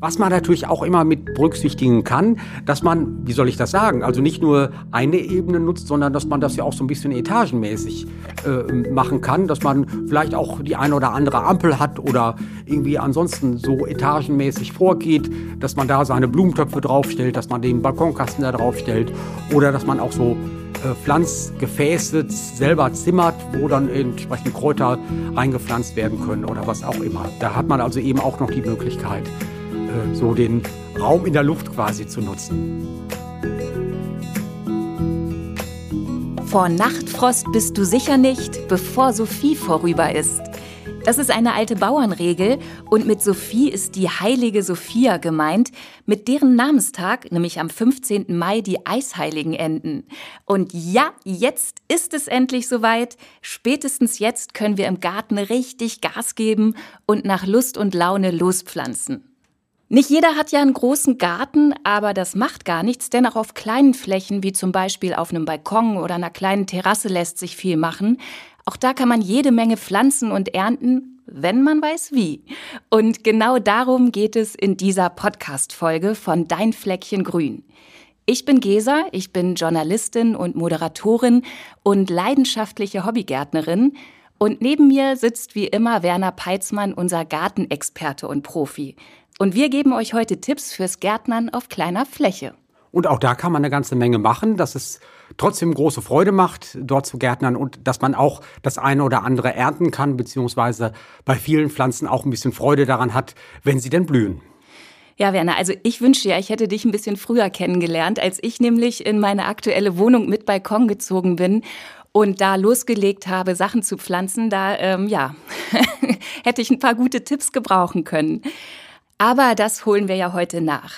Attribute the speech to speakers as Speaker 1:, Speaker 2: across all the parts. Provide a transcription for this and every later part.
Speaker 1: Was man natürlich auch immer mit berücksichtigen kann, dass man, wie soll ich das sagen, also nicht nur eine Ebene nutzt, sondern dass man das ja auch so ein bisschen etagenmäßig äh, machen kann, dass man vielleicht auch die eine oder andere Ampel hat oder irgendwie ansonsten so etagenmäßig vorgeht, dass man da seine Blumentöpfe draufstellt, dass man den Balkonkasten da draufstellt oder dass man auch so äh, Pflanzgefäße selber zimmert, wo dann entsprechend Kräuter reingepflanzt werden können oder was auch immer. Da hat man also eben auch noch die Möglichkeit, so den Raum in der Luft quasi zu nutzen.
Speaker 2: Vor Nachtfrost bist du sicher nicht, bevor Sophie vorüber ist. Das ist eine alte Bauernregel und mit Sophie ist die heilige Sophia gemeint, mit deren Namenstag, nämlich am 15. Mai, die Eisheiligen enden. Und ja, jetzt ist es endlich soweit. Spätestens jetzt können wir im Garten richtig Gas geben und nach Lust und Laune lospflanzen. Nicht jeder hat ja einen großen Garten, aber das macht gar nichts, denn auch auf kleinen Flächen, wie zum Beispiel auf einem Balkon oder einer kleinen Terrasse, lässt sich viel machen. Auch da kann man jede Menge pflanzen und ernten, wenn man weiß wie. Und genau darum geht es in dieser Podcast-Folge von Dein Fleckchen Grün. Ich bin Gesa, ich bin Journalistin und Moderatorin und leidenschaftliche Hobbygärtnerin. Und neben mir sitzt wie immer Werner Peitzmann, unser Gartenexperte und Profi. Und wir geben euch heute Tipps fürs Gärtnern auf kleiner Fläche.
Speaker 1: Und auch da kann man eine ganze Menge machen, dass es trotzdem große Freude macht, dort zu gärtnern und dass man auch das eine oder andere ernten kann, beziehungsweise bei vielen Pflanzen auch ein bisschen Freude daran hat, wenn sie denn blühen.
Speaker 2: Ja, Werner, also ich wünschte ja, ich hätte dich ein bisschen früher kennengelernt, als ich nämlich in meine aktuelle Wohnung mit Balkon gezogen bin und da losgelegt habe, Sachen zu pflanzen. Da, ähm, ja, hätte ich ein paar gute Tipps gebrauchen können. Aber das holen wir ja heute nach.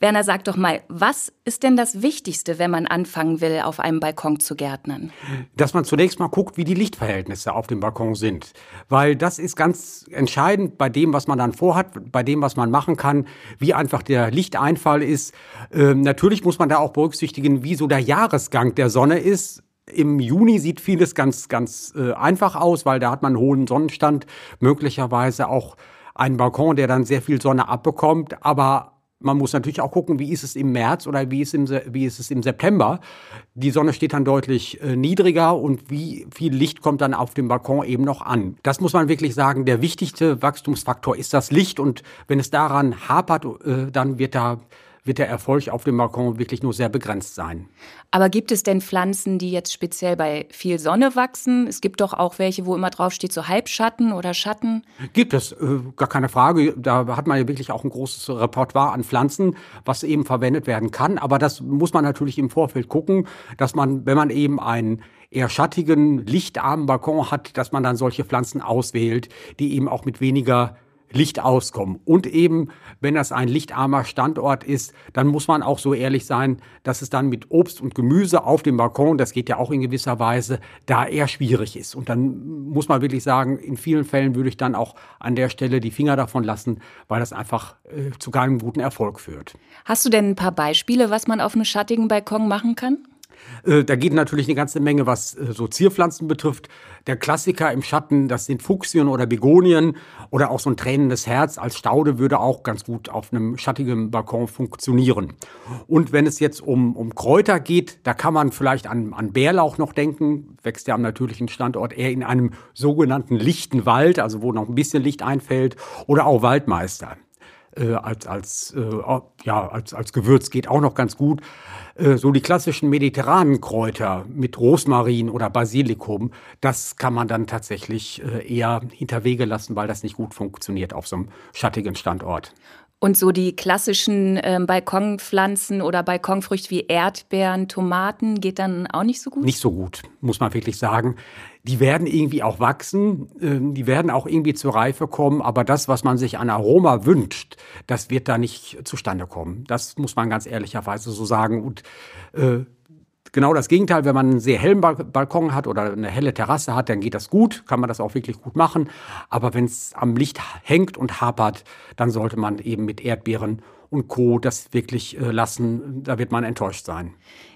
Speaker 2: Werner, sag doch mal, was ist denn das Wichtigste, wenn man anfangen will, auf einem Balkon zu gärtnern?
Speaker 1: Dass man zunächst mal guckt, wie die Lichtverhältnisse auf dem Balkon sind. Weil das ist ganz entscheidend bei dem, was man dann vorhat, bei dem, was man machen kann, wie einfach der Lichteinfall ist. Ähm, natürlich muss man da auch berücksichtigen, wie so der Jahresgang der Sonne ist. Im Juni sieht vieles ganz, ganz äh, einfach aus, weil da hat man einen hohen Sonnenstand, möglicherweise auch einen Balkon, der dann sehr viel Sonne abbekommt, aber man muss natürlich auch gucken, wie ist es im März oder wie ist, im, wie ist es im September. Die Sonne steht dann deutlich äh, niedriger und wie viel Licht kommt dann auf dem Balkon eben noch an. Das muss man wirklich sagen, der wichtigste Wachstumsfaktor ist das Licht und wenn es daran hapert, äh, dann wird da wird der Erfolg auf dem Balkon wirklich nur sehr begrenzt sein.
Speaker 2: Aber gibt es denn Pflanzen, die jetzt speziell bei viel Sonne wachsen? Es gibt doch auch welche, wo immer drauf steht, so Halbschatten oder Schatten.
Speaker 1: Gibt es, äh, gar keine Frage. Da hat man ja wirklich auch ein großes Repertoire an Pflanzen, was eben verwendet werden kann. Aber das muss man natürlich im Vorfeld gucken, dass man, wenn man eben einen eher schattigen, lichtarmen Balkon hat, dass man dann solche Pflanzen auswählt, die eben auch mit weniger Licht auskommen. Und eben, wenn das ein lichtarmer Standort ist, dann muss man auch so ehrlich sein, dass es dann mit Obst und Gemüse auf dem Balkon, das geht ja auch in gewisser Weise, da eher schwierig ist. Und dann muss man wirklich sagen, in vielen Fällen würde ich dann auch an der Stelle die Finger davon lassen, weil das einfach äh, zu keinem guten Erfolg führt.
Speaker 2: Hast du denn ein paar Beispiele, was man auf einem schattigen Balkon machen kann?
Speaker 1: Äh, da geht natürlich eine ganze Menge, was äh, so Zierpflanzen betrifft. Der Klassiker im Schatten, das sind Fuchsien oder Begonien oder auch so ein tränendes Herz als Staude würde auch ganz gut auf einem schattigen Balkon funktionieren. Und wenn es jetzt um, um Kräuter geht, da kann man vielleicht an, an Bärlauch noch denken, wächst ja am natürlichen Standort eher in einem sogenannten lichten Wald, also wo noch ein bisschen Licht einfällt, oder auch Waldmeister äh, als, als, äh, ja, als, als Gewürz geht auch noch ganz gut. Äh, so die klassischen mediterranen Kräuter mit Rosmarin oder Basilikum, das kann man dann tatsächlich äh, eher hinterwege lassen, weil das nicht gut funktioniert auf so einem schattigen Standort.
Speaker 2: Und so die klassischen äh, Balkonpflanzen oder Balkonfrüchte wie Erdbeeren, Tomaten geht dann auch nicht so gut?
Speaker 1: Nicht so gut, muss man wirklich sagen. Die werden irgendwie auch wachsen, äh, die werden auch irgendwie zur Reife kommen, aber das, was man sich an Aroma wünscht, das wird da nicht zustande kommen. Das muss man ganz ehrlicherweise so sagen. Und äh, genau das Gegenteil, wenn man einen sehr hellen Balkon hat oder eine helle Terrasse hat, dann geht das gut, kann man das auch wirklich gut machen. Aber wenn es am Licht hängt und hapert, dann sollte man eben mit Erdbeeren und Co. das wirklich äh, lassen. Da wird man enttäuscht sein.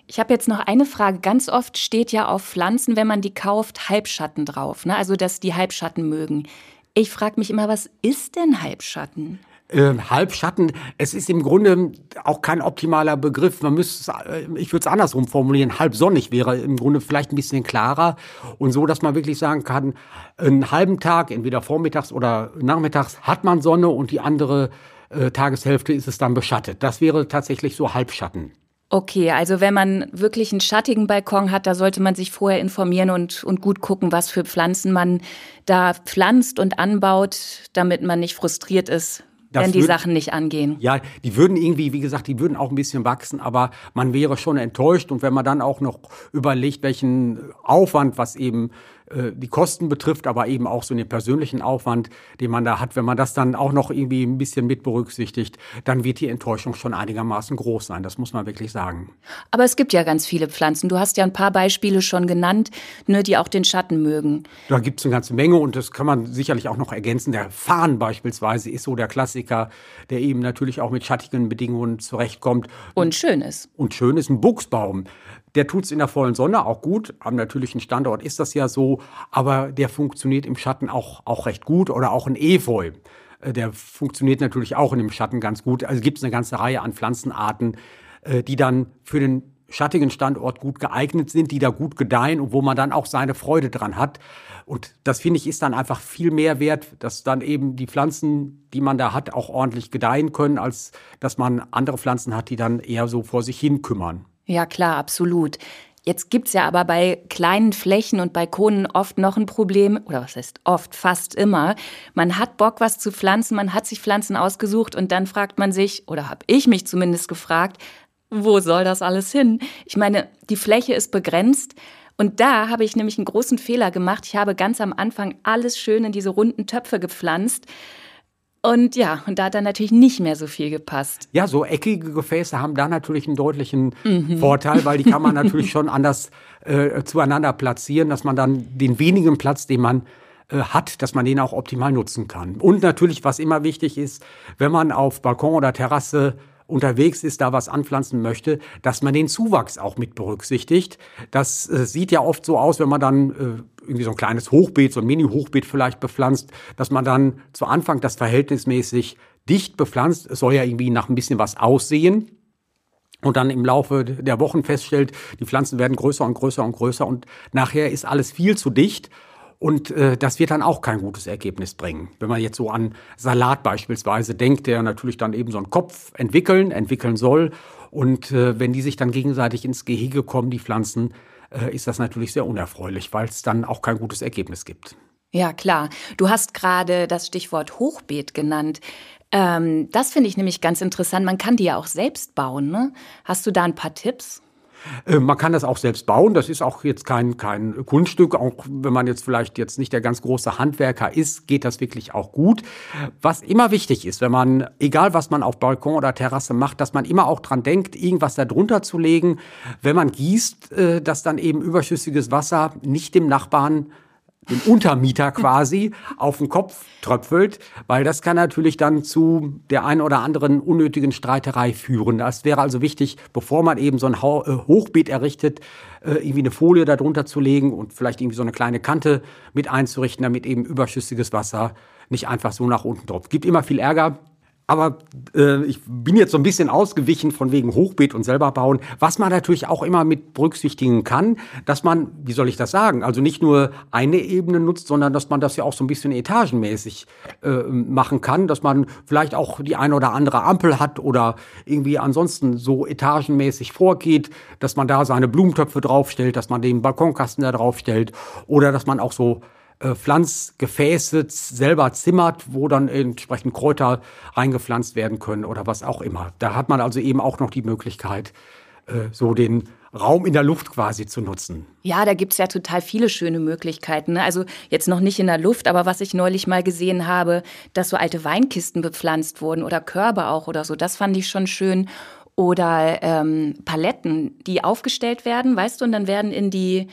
Speaker 2: Ich habe jetzt noch eine Frage. Ganz oft steht ja auf Pflanzen, wenn man die kauft, Halbschatten drauf. Ne? Also, dass die Halbschatten mögen. Ich frage mich immer, was ist denn Halbschatten?
Speaker 1: Äh, Halbschatten, es ist im Grunde auch kein optimaler Begriff. Man müsste, äh, ich würde es andersrum formulieren. Halbsonnig wäre im Grunde vielleicht ein bisschen klarer und so, dass man wirklich sagen kann, einen halben Tag, entweder vormittags oder nachmittags, hat man Sonne und die andere äh, Tageshälfte ist es dann beschattet. Das wäre tatsächlich so Halbschatten.
Speaker 2: Okay, also wenn man wirklich einen schattigen Balkon hat, da sollte man sich vorher informieren und, und gut gucken, was für Pflanzen man da pflanzt und anbaut, damit man nicht frustriert ist, das wenn die würd, Sachen nicht angehen.
Speaker 1: Ja, die würden irgendwie, wie gesagt, die würden auch ein bisschen wachsen, aber man wäre schon enttäuscht. Und wenn man dann auch noch überlegt, welchen Aufwand, was eben äh, die Kosten betrifft, aber eben auch so den persönlichen Aufwand, den man da hat, wenn man das dann auch noch irgendwie ein bisschen mit berücksichtigt, dann wird die Enttäuschung schon einigermaßen groß sein. Das muss man wirklich sagen.
Speaker 2: Aber es gibt ja ganz viele Pflanzen. Du hast ja ein paar Beispiele schon genannt, ne, die auch den Schatten mögen.
Speaker 1: Da gibt es eine ganze Menge und das kann man sicherlich auch noch ergänzen. Der Farn beispielsweise ist so der Klassiker, der eben natürlich auch mit schattigen Bedingungen zurechtkommt.
Speaker 2: Und schön ist.
Speaker 1: Und schön ist ein Buchsbaum. Der tut es in der vollen Sonne auch gut. Am natürlichen Standort ist das ja so, aber der funktioniert im Schatten auch, auch recht gut oder auch ein Efeu. Äh, der funktioniert natürlich auch in dem Schatten ganz gut. Also gibt es eine ganze Reihe an Pflanzenarten, äh, die dann für den schattigen Standort gut geeignet sind, die da gut gedeihen und wo man dann auch seine Freude dran hat. Und das finde ich ist dann einfach viel mehr wert, dass dann eben die Pflanzen, die man da hat, auch ordentlich gedeihen können, als dass man andere Pflanzen hat, die dann eher so vor sich hin kümmern.
Speaker 2: Ja, klar, absolut. Jetzt gibt's ja aber bei kleinen Flächen und Balkonen oft noch ein Problem, oder was heißt oft, fast immer. Man hat Bock, was zu pflanzen, man hat sich Pflanzen ausgesucht und dann fragt man sich, oder habe ich mich zumindest gefragt, wo soll das alles hin? Ich meine, die Fläche ist begrenzt. Und da habe ich nämlich einen großen Fehler gemacht. Ich habe ganz am Anfang alles schön in diese runden Töpfe gepflanzt. Und ja, und da hat dann natürlich nicht mehr so viel gepasst.
Speaker 1: Ja, so eckige Gefäße haben da natürlich einen deutlichen mhm. Vorteil, weil die kann man natürlich schon anders äh, zueinander platzieren, dass man dann den wenigen Platz, den man äh, hat, dass man den auch optimal nutzen kann. Und natürlich, was immer wichtig ist, wenn man auf Balkon oder Terrasse unterwegs ist, da was anpflanzen möchte, dass man den Zuwachs auch mit berücksichtigt. Das äh, sieht ja oft so aus, wenn man dann äh, irgendwie so ein kleines Hochbeet, so ein Mini-Hochbeet vielleicht bepflanzt, dass man dann zu Anfang das verhältnismäßig dicht bepflanzt. Es soll ja irgendwie nach ein bisschen was aussehen und dann im Laufe der Wochen feststellt, die Pflanzen werden größer und größer und größer und nachher ist alles viel zu dicht und äh, das wird dann auch kein gutes Ergebnis bringen. Wenn man jetzt so an Salat beispielsweise denkt, der natürlich dann eben so einen Kopf entwickeln, entwickeln soll. Und äh, wenn die sich dann gegenseitig ins Gehege kommen, die Pflanzen, äh, ist das natürlich sehr unerfreulich, weil es dann auch kein gutes Ergebnis gibt.
Speaker 2: Ja, klar. Du hast gerade das Stichwort Hochbeet genannt. Ähm, das finde ich nämlich ganz interessant. Man kann die ja auch selbst bauen. Ne? Hast du da ein paar Tipps?
Speaker 1: Äh, man kann das auch selbst bauen. Das ist auch jetzt kein, kein Kunststück. Auch wenn man jetzt vielleicht jetzt nicht der ganz große Handwerker ist, geht das wirklich auch gut. Was immer wichtig ist, wenn man, egal was man auf Balkon oder Terrasse macht, dass man immer auch dran denkt, irgendwas da drunter zu legen. Wenn man gießt, äh, dass dann eben überschüssiges Wasser nicht dem Nachbarn dem Untermieter quasi auf den Kopf tröpfelt, weil das kann natürlich dann zu der einen oder anderen unnötigen Streiterei führen. Das wäre also wichtig, bevor man eben so ein äh, Hochbeet errichtet, äh, irgendwie eine Folie darunter zu legen und vielleicht irgendwie so eine kleine Kante mit einzurichten, damit eben überschüssiges Wasser nicht einfach so nach unten tropft. Gibt immer viel Ärger, aber äh, ich bin jetzt so ein bisschen ausgewichen von wegen Hochbeet und selber bauen. Was man natürlich auch immer mit berücksichtigen kann, dass man, wie soll ich das sagen, also nicht nur eine Ebene nutzt, sondern dass man das ja auch so ein bisschen etagenmäßig äh, machen kann, dass man vielleicht auch die eine oder andere Ampel hat oder irgendwie ansonsten so etagenmäßig vorgeht, dass man da seine Blumentöpfe draufstellt, dass man den Balkonkasten da draufstellt oder dass man auch so äh, Pflanzgefäße selber zimmert, wo dann entsprechend Kräuter reingepflanzt werden können oder was auch immer. Da hat man also eben auch noch die Möglichkeit, äh, so den Raum in der Luft quasi zu nutzen.
Speaker 2: Ja, da gibt's ja total viele schöne Möglichkeiten. Ne? Also jetzt noch nicht in der Luft, aber was ich neulich mal gesehen habe, dass so alte Weinkisten bepflanzt wurden oder Körbe auch oder so, das fand ich schon schön. Oder ähm, Paletten, die aufgestellt werden, weißt du, und dann werden in die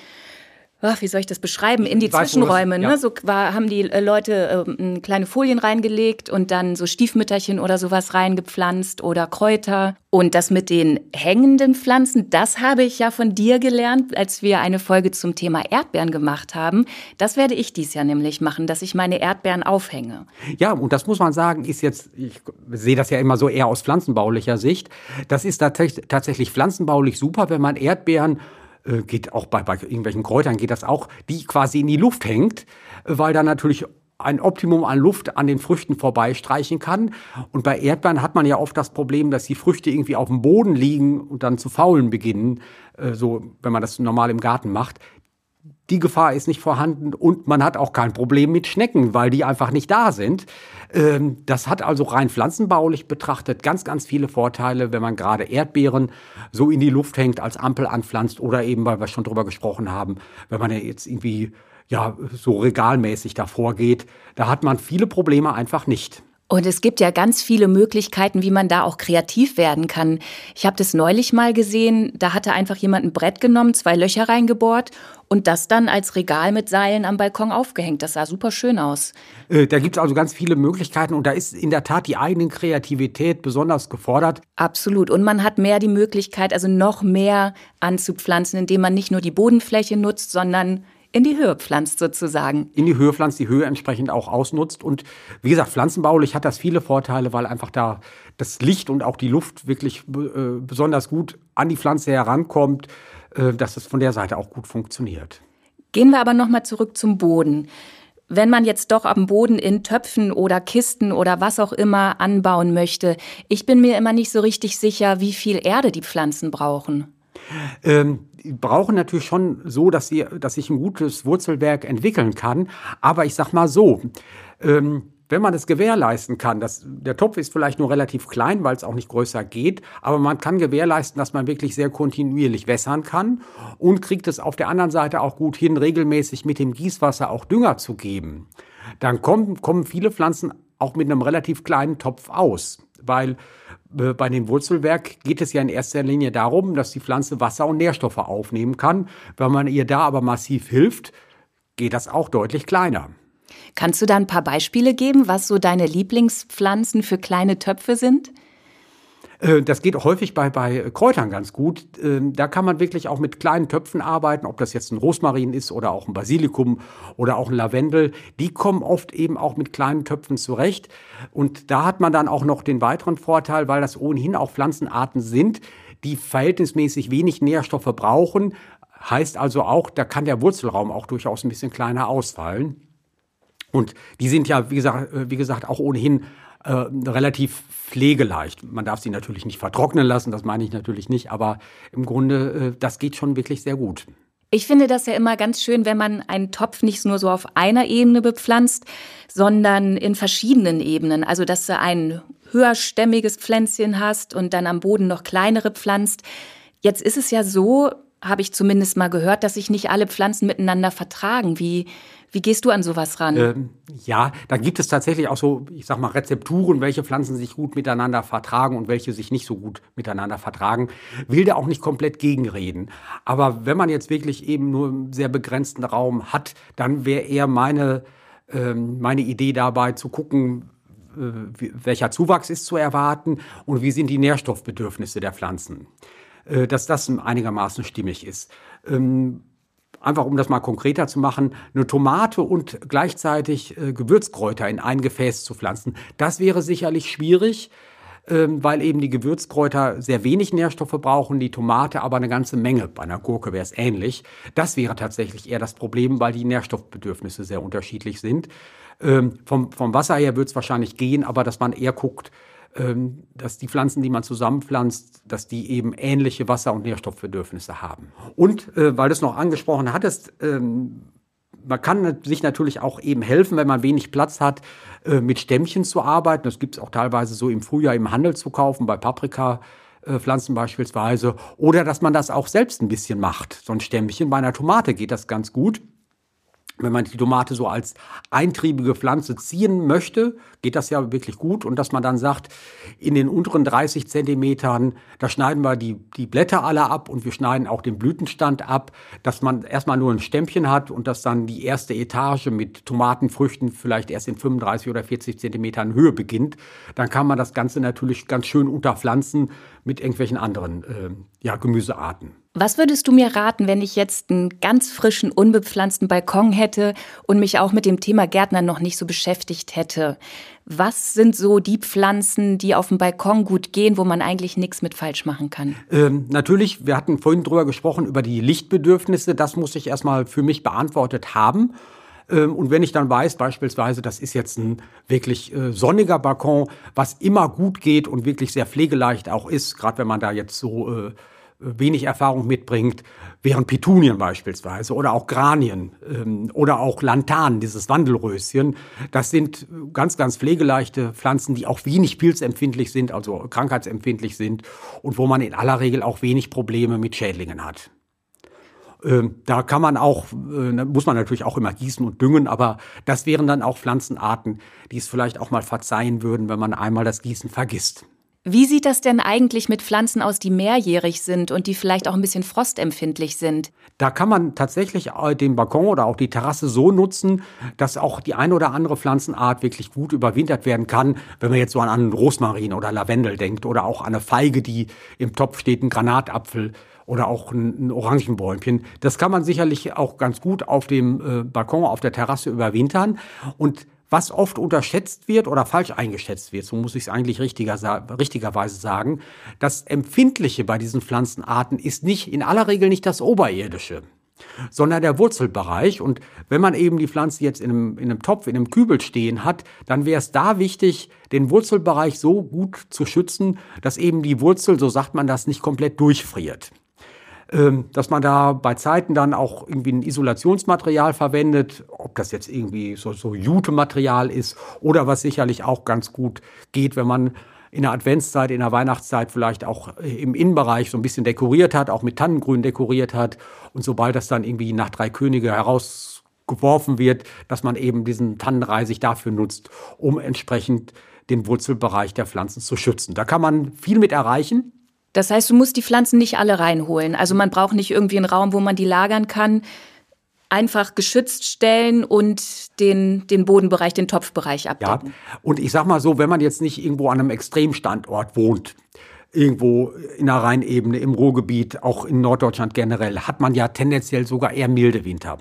Speaker 2: ach, wie soll ich das beschreiben, in die weiß, Zwischenräume. Ja. Ne? So war, haben die äh, Leute äh, kleine Folien reingelegt und dann so Stiefmütterchen oder sowas reingepflanzt oder Kräuter. Und das mit den hängenden Pflanzen, das habe ich ja von dir gelernt, als wir eine Folge zum Thema Erdbeeren gemacht haben. Das werde ich dies Jahr nämlich machen, dass ich meine Erdbeeren aufhänge.
Speaker 1: Ja, und das muss man sagen, ist jetzt, ich sehe das ja immer so eher aus pflanzenbaulicher Sicht. Das ist tatsächlich pflanzenbaulich super, wenn man Erdbeeren äh, geht auch bei, bei irgendwelchen Kräutern geht das auch, die quasi in die Luft hängt, weil da natürlich ein Optimum an Luft an den Früchten vorbeistreichen kann. Und bei Erdbeeren hat man ja oft das Problem, dass die Früchte irgendwie auf dem Boden liegen und dann zu faulen beginnen, äh, so wenn man das normal im Garten macht. Die Gefahr ist nicht vorhanden und man hat auch kein Problem mit Schnecken, weil die einfach nicht da sind. Ähm, das hat also rein pflanzenbaulich betrachtet ganz, ganz viele Vorteile, wenn man gerade Erdbeeren so in die Luft hängt, als Ampel anpflanzt oder eben, weil wir schon drüber gesprochen haben, wenn man ja jetzt irgendwie ja so regalmäßig davor geht, da hat man viele Probleme einfach nicht.
Speaker 2: Und es gibt ja ganz viele Möglichkeiten, wie man da auch kreativ werden kann. Ich habe das neulich mal gesehen, da hatte einfach jemand ein Brett genommen, zwei Löcher reingebohrt und das dann als Regal mit Seilen am Balkon aufgehängt. Das sah super schön aus.
Speaker 1: Äh, da gibt es also ganz viele Möglichkeiten und da ist in der Tat die eigene Kreativität besonders gefordert.
Speaker 2: Absolut. Und man hat mehr die Möglichkeit, also noch mehr anzupflanzen, indem man nicht nur die Bodenfläche nutzt, sondern in die Höhe pflanzt sozusagen.
Speaker 1: In die Höhe pflanzt, die Höhe entsprechend auch ausnutzt. Und wie gesagt, pflanzenbaulich hat das viele Vorteile, weil einfach da das Licht und auch die Luft wirklich äh, besonders gut an die Pflanze herankommt, äh, dass es von der Seite auch gut funktioniert.
Speaker 2: Gehen wir aber nochmal zurück zum Boden. Wenn man jetzt doch am Boden in Töpfen oder Kisten oder was auch immer anbauen möchte, ich bin mir immer nicht so richtig sicher, wie viel Erde die Pflanzen brauchen.
Speaker 1: Ähm, brauchen natürlich schon so, dass, sie, dass sich ein gutes Wurzelwerk entwickeln kann. Aber ich sag mal so, ähm, wenn man es gewährleisten kann, dass der Topf ist vielleicht nur relativ klein, weil es auch nicht größer geht, aber man kann gewährleisten, dass man wirklich sehr kontinuierlich wässern kann und kriegt es auf der anderen Seite auch gut hin, regelmäßig mit dem Gießwasser auch Dünger zu geben. Dann kommen, kommen viele Pflanzen auch mit einem relativ kleinen Topf aus, weil bei dem Wurzelwerk geht es ja in erster Linie darum, dass die Pflanze Wasser und Nährstoffe aufnehmen kann. Wenn man ihr da aber massiv hilft, geht das auch deutlich kleiner.
Speaker 2: Kannst du da ein paar Beispiele geben, was so deine Lieblingspflanzen für kleine Töpfe sind?
Speaker 1: Äh, das geht häufig bei, bei Kräutern ganz gut. Ähm, da kann man wirklich auch mit kleinen Töpfen arbeiten, ob das jetzt ein Rosmarin ist oder auch ein Basilikum oder auch ein Lavendel. Die kommen oft eben auch mit kleinen Töpfen zurecht. Und da hat man dann auch noch den weiteren Vorteil, weil das ohnehin auch Pflanzenarten sind, die verhältnismäßig wenig Nährstoffe brauchen. Heißt also auch, da kann der Wurzelraum auch durchaus ein bisschen kleiner ausfallen. Und die sind ja, wie gesagt, äh, wie gesagt auch ohnehin äh, relativ pflegeleicht. Man darf sie natürlich nicht vertrocknen lassen, das meine ich natürlich nicht, aber im Grunde, äh, das geht schon wirklich sehr gut.
Speaker 2: Ich finde das ja immer ganz schön, wenn man einen Topf nicht nur so auf einer Ebene bepflanzt, sondern in verschiedenen Ebenen. Also, dass du ein höherstämmiges Pflänzchen hast und dann am Boden noch kleinere pflanzt. Jetzt ist es ja so, habe ich zumindest mal gehört, dass sich nicht alle Pflanzen miteinander vertragen. Wie, wie gehst du an sowas ran? Ähm,
Speaker 1: ja, da gibt es tatsächlich auch so, ich sag mal, Rezepturen, welche Pflanzen sich gut miteinander vertragen und welche sich nicht so gut miteinander vertragen. Will da auch nicht komplett gegenreden. Aber wenn man jetzt wirklich eben nur einen sehr begrenzten Raum hat, dann wäre eher meine, ähm, meine Idee dabei zu gucken, äh, welcher Zuwachs ist zu erwarten und wie sind die Nährstoffbedürfnisse der Pflanzen. Äh, dass das einigermaßen stimmig ist. Ähm, einfach um das mal konkreter zu machen, eine Tomate und gleichzeitig äh, Gewürzkräuter in ein Gefäß zu pflanzen, das wäre sicherlich schwierig, ähm, weil eben die Gewürzkräuter sehr wenig Nährstoffe brauchen, die Tomate aber eine ganze Menge. Bei einer Gurke wäre es ähnlich. Das wäre tatsächlich eher das Problem, weil die Nährstoffbedürfnisse sehr unterschiedlich sind. Ähm, vom, vom Wasser her wird es wahrscheinlich gehen, aber dass man eher guckt, dass die Pflanzen, die man zusammenpflanzt, dass die eben ähnliche Wasser- und Nährstoffbedürfnisse haben. Und äh, weil du es noch angesprochen hattest, ähm, man kann sich natürlich auch eben helfen, wenn man wenig Platz hat, äh, mit Stämmchen zu arbeiten. Das gibt es auch teilweise so im Frühjahr im Handel zu kaufen, bei Paprika. Pflanzen beispielsweise, oder dass man das auch selbst ein bisschen macht. So ein Stämmchen bei einer Tomate geht das ganz gut. Wenn man die Tomate so als eintriebige Pflanze ziehen möchte, geht das ja wirklich gut. Und dass man dann sagt, in den unteren 30 Zentimetern, da schneiden wir die, die Blätter alle ab und wir schneiden auch den Blütenstand ab, dass man erstmal nur ein Stämmchen hat und dass dann die erste Etage mit Tomatenfrüchten vielleicht erst in 35 oder 40 Zentimetern Höhe beginnt. Dann kann man das Ganze natürlich ganz schön unterpflanzen mit irgendwelchen anderen äh, ja, Gemüsearten.
Speaker 2: Was würdest du mir raten, wenn ich jetzt einen ganz frischen, unbepflanzten Balkon hätte und mich auch mit dem Thema Gärtner noch nicht so beschäftigt hätte? Was sind so die Pflanzen, die auf dem Balkon gut gehen, wo man eigentlich nichts mit falsch machen kann?
Speaker 1: Ähm, natürlich, wir hatten vorhin drüber gesprochen, über die Lichtbedürfnisse. Das muss ich erstmal für mich beantwortet haben. Ähm, und wenn ich dann weiß, beispielsweise, das ist jetzt ein wirklich äh, sonniger Balkon, was immer gut geht und wirklich sehr pflegeleicht auch ist, gerade wenn man da jetzt so äh, wenig Erfahrung mitbringt, wären Petunien beispielsweise oder auch Granien ähm, oder auch Lantanen, dieses Wandelröschen. Das sind ganz, ganz pflegeleichte Pflanzen, die auch wenig pilzempfindlich sind, also krankheitsempfindlich sind und wo man in aller Regel auch wenig Probleme mit Schädlingen hat. Ähm, da kann man auch, äh, muss man natürlich auch immer gießen und düngen, aber das wären dann auch Pflanzenarten, die es vielleicht auch mal verzeihen würden, wenn man einmal das Gießen vergisst.
Speaker 2: Wie sieht das denn eigentlich mit Pflanzen aus, die mehrjährig sind und die vielleicht auch ein bisschen frostempfindlich sind?
Speaker 1: Da kann man tatsächlich äh, den Balkon oder auch die Terrasse so nutzen, dass auch die eine oder andere Pflanzenart wirklich gut überwintert werden kann. Wenn man jetzt so an einen Rosmarin oder Lavendel denkt oder auch an eine Feige, die im Topf steht, ein Granatapfel oder auch ein, Orangenbäumchen. Das kann man sicherlich auch ganz gut auf dem äh, Balkon, auf der Terrasse überwintern. Und was oft unterschätzt wird oder falsch eingeschätzt wird, so muss ich es eigentlich richtiger, richtigerweise sagen, das Empfindliche bei diesen Pflanzenarten ist nicht in aller Regel nicht das Oberirdische, sondern der Wurzelbereich. Und wenn man eben die Pflanze jetzt in einem, in einem Topf, in einem Kübel stehen hat, dann wäre es da wichtig, den Wurzelbereich so gut zu schützen, dass eben die Wurzel, so sagt man das, nicht komplett durchfriert. Ähm, dass man da bei Zeiten dann auch irgendwie ein Isolationsmaterial verwendet, ob das jetzt irgendwie so, so Jute-Material ist oder was sicherlich auch ganz gut geht, wenn man in der Adventszeit, in der Weihnachtszeit vielleicht auch äh, im Innenbereich so ein bisschen dekoriert hat, auch mit Tannengrün dekoriert hat. Und sobald das dann irgendwie nach drei Könige herausgeworfen wird, dass man eben diesen Tannenreisig dafür nutzt, um entsprechend den Wurzelbereich der Pflanzen zu schützen. Da kann man viel mit erreichen.
Speaker 2: Das heißt, du musst die Pflanzen nicht alle reinholen. Also man braucht nicht irgendwie einen Raum, wo man die lagern kann. Einfach geschützt stellen und den, den Bodenbereich, den Topfbereich abdecken.
Speaker 1: Ja, und ich sag mal so, wenn man jetzt nicht irgendwo an einem Extremstandort wohnt, irgendwo in der Rheinebene, im Ruhrgebiet, auch in Norddeutschland generell, hat man ja tendenziell sogar eher milde Winter.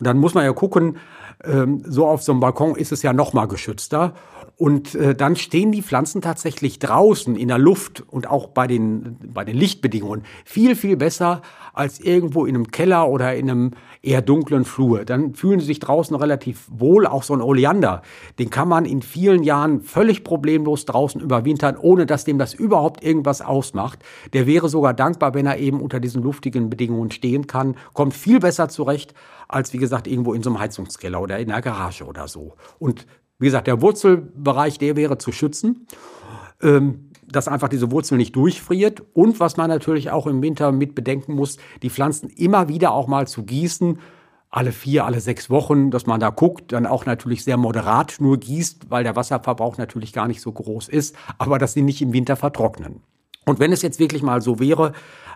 Speaker 1: Und dann muss man ja gucken, ähm, so auf so einem Balkon ist es ja noch mal geschützter. Und äh, dann stehen die Pflanzen tatsächlich draußen in der Luft und auch bei den, bei den Lichtbedingungen viel, viel besser als irgendwo in einem Keller oder in einem eher dunklen Flur. Dann fühlen sie sich draußen relativ wohl. Auch so ein Oleander, den kann man in vielen Jahren völlig problemlos draußen überwintern, ohne dass dem das überhaupt irgendwas ausmacht. Der wäre sogar dankbar, wenn er eben unter diesen luftigen Bedingungen stehen kann, kommt viel besser zurecht als, wie gesagt, irgendwo in so einem Heizungskeller oder in der Garage oder so. Und wie gesagt, der Wurzelbereich, der wäre zu schützen, ähm, dass einfach diese Wurzel nicht durchfriert. Und was man natürlich auch im Winter mit bedenken muss, die Pflanzen immer wieder auch mal zu gießen, alle vier, alle sechs Wochen, dass man da guckt, dann auch natürlich sehr moderat nur gießt, weil der Wasserverbrauch natürlich gar nicht so groß ist, aber dass sie nicht im Winter vertrocknen. Und wenn es jetzt wirklich mal so wäre,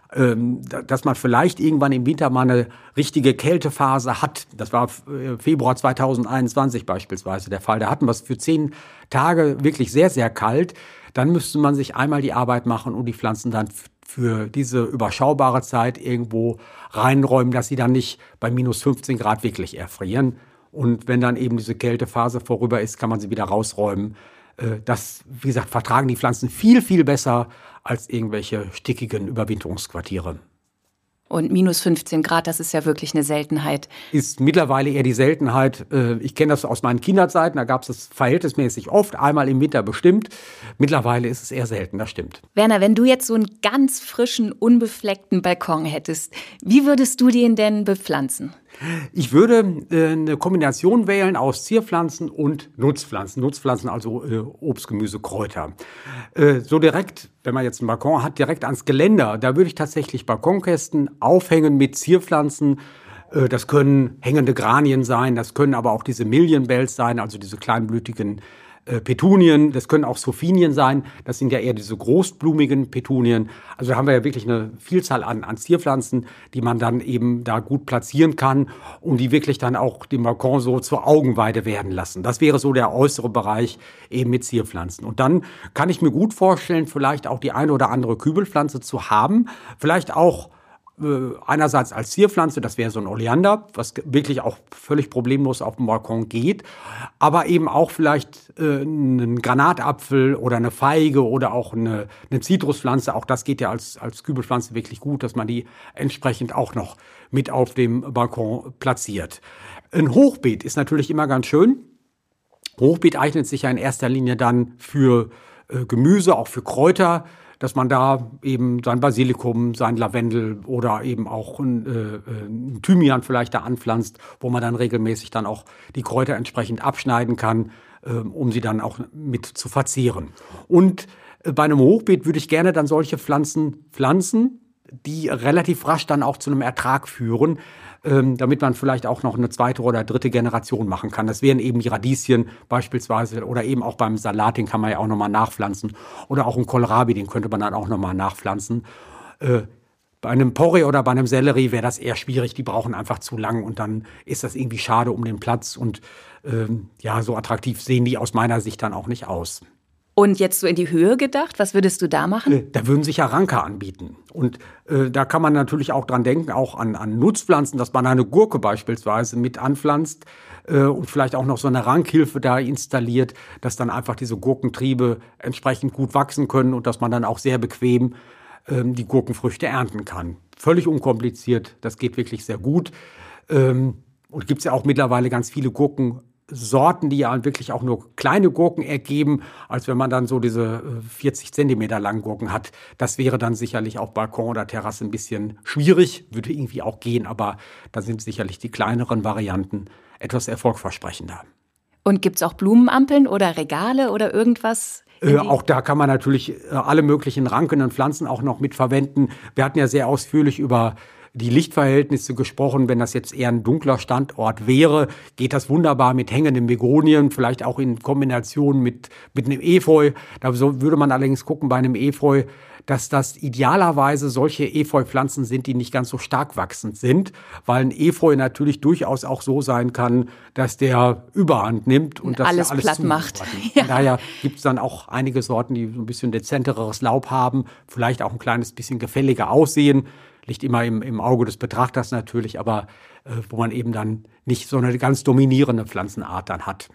Speaker 1: dass man vielleicht irgendwann im Winter mal eine richtige Kältephase hat. Das war äh, Februar 2021 beispielsweise der Fall. Da hatten wir es für zehn Tage wirklich sehr, sehr kalt. Dann müsste man sich einmal die Arbeit machen und die Pflanzen dann für diese überschaubare Zeit irgendwo reinräumen, dass sie dann nicht bei minus 15 Grad wirklich erfrieren. Und wenn dann eben diese Kältephase vorüber ist, kann man sie wieder rausräumen. Äh, das, wie gesagt, vertragen die Pflanzen viel, viel besser als irgendwelche stickigen Überwinterungsquartiere.
Speaker 2: Und minus 15 Grad, das ist ja wirklich eine Seltenheit.
Speaker 1: Ist mittlerweile eher die Seltenheit. Äh, ich kenne das aus meinen Kinderzeiten, da gab es das verhältnismäßig oft, einmal im Winter bestimmt. Mittlerweile ist es eher selten, das stimmt.
Speaker 2: Werner, wenn du jetzt so einen ganz frischen, unbefleckten Balkon hättest, wie würdest du den denn bepflanzen?
Speaker 1: Ich würde äh, eine Kombination wählen aus Zierpflanzen und Nutzpflanzen. Nutzpflanzen, also äh, Obst, Gemüse, Kräuter. Äh, so direkt, wenn man jetzt einen Balkon hat, direkt ans Geländer, da würde ich tatsächlich Balkonkästen aufhängen mit Zierpflanzen. Äh, das können hängende Granien sein, das können aber auch diese Million Bells sein, also diese kleinblütigen äh, Petunien, das können auch Sophinien sein, das sind ja eher diese großblumigen Petunien. Also da haben wir ja wirklich eine Vielzahl an, an Zierpflanzen, die man dann eben da gut platzieren kann und die wirklich dann auch den Balkon so zur Augenweide werden lassen. Das wäre so der äußere Bereich eben mit Zierpflanzen. Und dann kann ich mir gut vorstellen, vielleicht auch die eine oder andere Kübelpflanze zu haben, vielleicht auch äh, einerseits als Zierpflanze, das wäre so ein Oleander, was wirklich auch völlig problemlos auf dem Balkon geht, aber eben auch vielleicht äh, einen Granatapfel oder eine Feige oder auch eine, eine Zitruspflanze, auch das geht ja als, als Kübelpflanze wirklich gut, dass man die entsprechend auch noch mit auf dem Balkon platziert. Ein Hochbeet ist natürlich immer ganz schön. Hochbeet eignet sich ja in erster Linie dann für äh, Gemüse, auch für Kräuter dass man da eben sein Basilikum, sein Lavendel oder eben auch ein, äh, ein Thymian vielleicht da anpflanzt, wo man dann regelmäßig dann auch die Kräuter entsprechend abschneiden kann, äh, um sie dann auch mit zu verzehren. Und äh, bei einem Hochbeet würde ich gerne dann solche Pflanzen pflanzen, die relativ rasch dann auch zu einem Ertrag führen, ähm, damit man vielleicht auch noch eine zweite oder dritte Generation machen kann. Das wären eben die Radieschen beispielsweise oder eben auch beim Salat, den kann man ja auch nochmal nachpflanzen oder auch ein Kohlrabi, den könnte man dann auch nochmal nachpflanzen. Äh, bei einem Porree oder bei einem Sellerie wäre das eher schwierig, die brauchen einfach zu lang und dann ist das irgendwie schade um den Platz und ähm, ja, so attraktiv sehen die aus meiner Sicht dann auch nicht aus.
Speaker 2: Und jetzt so in die Höhe gedacht, was würdest du da machen? Äh,
Speaker 1: da würden sich ja Ranker anbieten. Und äh, da kann man natürlich auch dran denken, auch an, an Nutzpflanzen, dass man eine Gurke beispielsweise mit anpflanzt äh, und vielleicht auch noch so eine Rankhilfe da installiert, dass dann einfach diese Gurkentriebe entsprechend gut wachsen können und dass man dann auch sehr bequem ähm, die Gurkenfrüchte ernten kann. Völlig unkompliziert, das geht wirklich sehr gut. Ähm, und gibt es ja auch mittlerweile ganz viele Gurken Sorten, die ja wirklich auch nur kleine Gurken ergeben, als wenn man dann so diese 40 äh, Zentimeter langen Gurken hat. Das wäre dann sicherlich auf Balkon oder Terrasse ein bisschen schwierig, würde irgendwie auch gehen, aber da sind sicherlich die kleineren Varianten etwas erfolgversprechender.
Speaker 2: Und gibt es auch Blumenampeln oder Regale oder irgendwas?
Speaker 1: Äh, auch da kann man natürlich äh, alle möglichen Ranken und Pflanzen auch noch mit verwenden. Wir hatten ja sehr ausführlich über die Lichtverhältnisse gesprochen. Wenn das jetzt eher ein dunkler Standort wäre, geht das wunderbar mit hängenden Begonien, vielleicht auch in Kombination mit, mit einem Efeu. Da würde man allerdings gucken bei einem Efeu, dass das idealerweise solche Efeu-Pflanzen sind, die nicht ganz so stark wachsend sind, weil ein Efeu natürlich durchaus auch so sein kann, dass der Überhand nimmt und,
Speaker 2: und alles, alles platt macht.
Speaker 1: Ja. Daher gibt es dann auch einige Sorten, die so ein bisschen dezenteres Laub haben, vielleicht auch ein kleines bisschen gefälliger aussehen liegt immer im, im Auge des Betrachters natürlich, aber äh, wo man eben dann nicht so eine ganz dominierende Pflanzenart dann hat.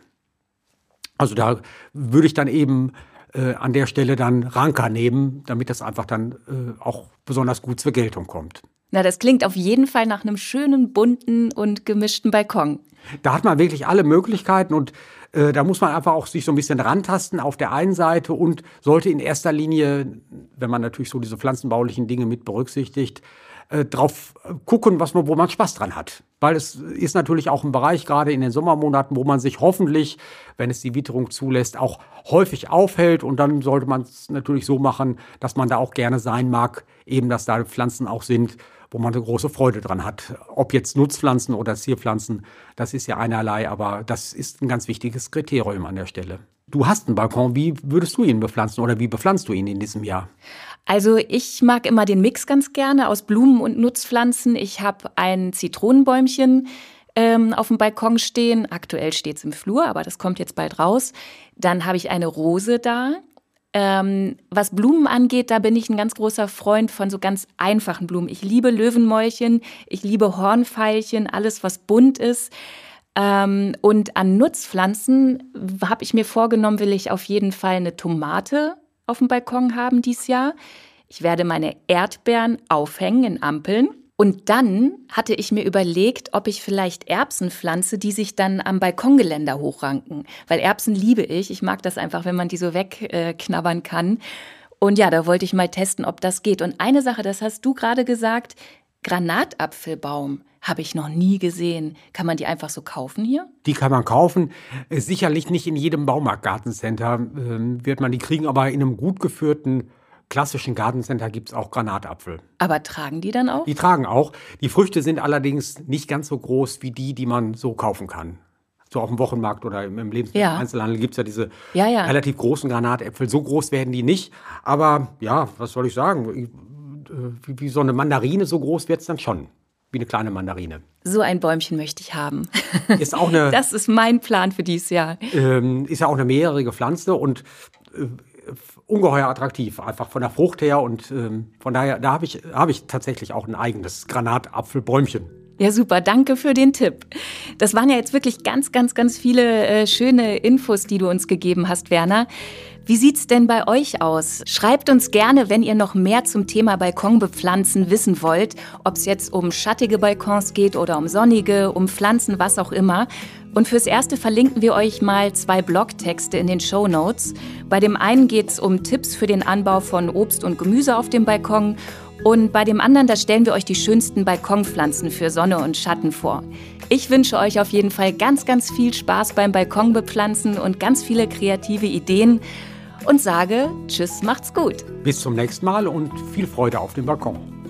Speaker 1: Also da würde ich dann eben äh, an der Stelle dann Ranker nehmen, damit das einfach dann äh, auch besonders gut zur Geltung kommt.
Speaker 2: Na, das klingt auf jeden Fall nach einem schönen, bunten und gemischten Balkon.
Speaker 1: Da hat man wirklich alle Möglichkeiten und äh, da muss man einfach auch sich so ein bisschen rantasten auf der einen Seite und sollte in erster Linie, wenn man natürlich so diese pflanzenbaulichen Dinge mit berücksichtigt, äh, drauf gucken, was man, wo man Spaß dran hat. Weil es ist natürlich auch ein Bereich, gerade in den Sommermonaten, wo man sich hoffentlich, wenn es die Witterung zulässt, auch häufig aufhält. Und dann sollte man es natürlich so machen, dass man da auch gerne sein mag, eben, dass da Pflanzen auch sind, wo man eine große Freude dran hat. Ob jetzt Nutzpflanzen oder Zierpflanzen, das ist ja einerlei, aber das ist ein ganz wichtiges Kriterium an der Stelle. Du hast einen Balkon, wie würdest du ihn bepflanzen oder wie bepflanzt du ihn in diesem Jahr?
Speaker 2: Also ich mag immer den Mix ganz gerne aus Blumen und Nutzpflanzen. Ich habe ein Zitronenbäumchen ähm, auf dem Balkon stehen. Aktuell steht es im Flur, aber das kommt jetzt bald raus. Dann habe ich eine Rose da. Ähm, was Blumen angeht, da bin ich ein ganz großer Freund von so ganz einfachen Blumen. Ich liebe Löwenmäulchen, ich liebe Hornfeilchen, alles was bunt ist. Ähm, und an Nutzpflanzen habe ich mir vorgenommen, will ich auf jeden Fall eine Tomate auf dem Balkon haben dieses Jahr. Ich werde meine Erdbeeren aufhängen in Ampeln. Und dann hatte ich mir überlegt, ob ich vielleicht Erbsen pflanze, die sich dann am Balkongeländer hochranken. Weil Erbsen liebe ich. Ich mag das einfach, wenn man die so wegknabbern äh, kann. Und ja, da wollte ich mal testen, ob das geht. Und eine Sache, das hast du gerade gesagt, Granatapfelbaum habe ich noch nie gesehen. Kann man die einfach so kaufen hier?
Speaker 1: Die kann man kaufen. Sicherlich nicht in jedem Baumarktgartencenter äh, wird man die kriegen, aber in einem gut geführten klassischen Gartencenter gibt es auch Granatapfel.
Speaker 2: Aber tragen die dann auch?
Speaker 1: Die tragen auch. Die Früchte sind allerdings nicht ganz so groß wie die, die man so kaufen kann. So auf dem Wochenmarkt oder im Lebensmitteleinzelhandel ja. gibt es ja diese ja, ja. relativ großen Granatäpfel. So groß werden die nicht. Aber ja, was soll ich sagen? Wie, wie so eine Mandarine, so groß wird es dann schon wie eine kleine Mandarine.
Speaker 2: So ein Bäumchen möchte ich haben.
Speaker 1: Ist auch eine,
Speaker 2: das ist mein Plan für dieses Jahr.
Speaker 1: Ähm, ist ja auch eine mehrjährige Pflanze und äh, ungeheuer attraktiv, einfach von der Frucht her. Und ähm, von daher, da habe ich, hab ich tatsächlich auch ein eigenes Granatapfelbäumchen.
Speaker 2: Ja, super. Danke für den Tipp. Das waren ja jetzt wirklich ganz, ganz, ganz viele äh, schöne Infos, die du uns gegeben hast, Werner. Wie sieht's denn bei euch aus? Schreibt uns gerne, wenn ihr noch mehr zum Thema Balkonbepflanzen wissen wollt, ob es jetzt um schattige Balkons geht oder um sonnige, um Pflanzen, was auch immer. Und fürs Erste verlinken wir euch mal zwei Blogtexte in den Show Notes. Bei dem einen geht es um Tipps für den Anbau von Obst und Gemüse auf dem Balkon und bei dem anderen, da stellen wir euch die schönsten Balkonpflanzen für Sonne und Schatten vor. Ich wünsche euch auf jeden Fall ganz, ganz viel Spaß beim Balkonbepflanzen und ganz viele kreative Ideen und sage Tschüss, macht's gut.
Speaker 1: Bis zum nächsten Mal und viel Freude auf dem Balkon.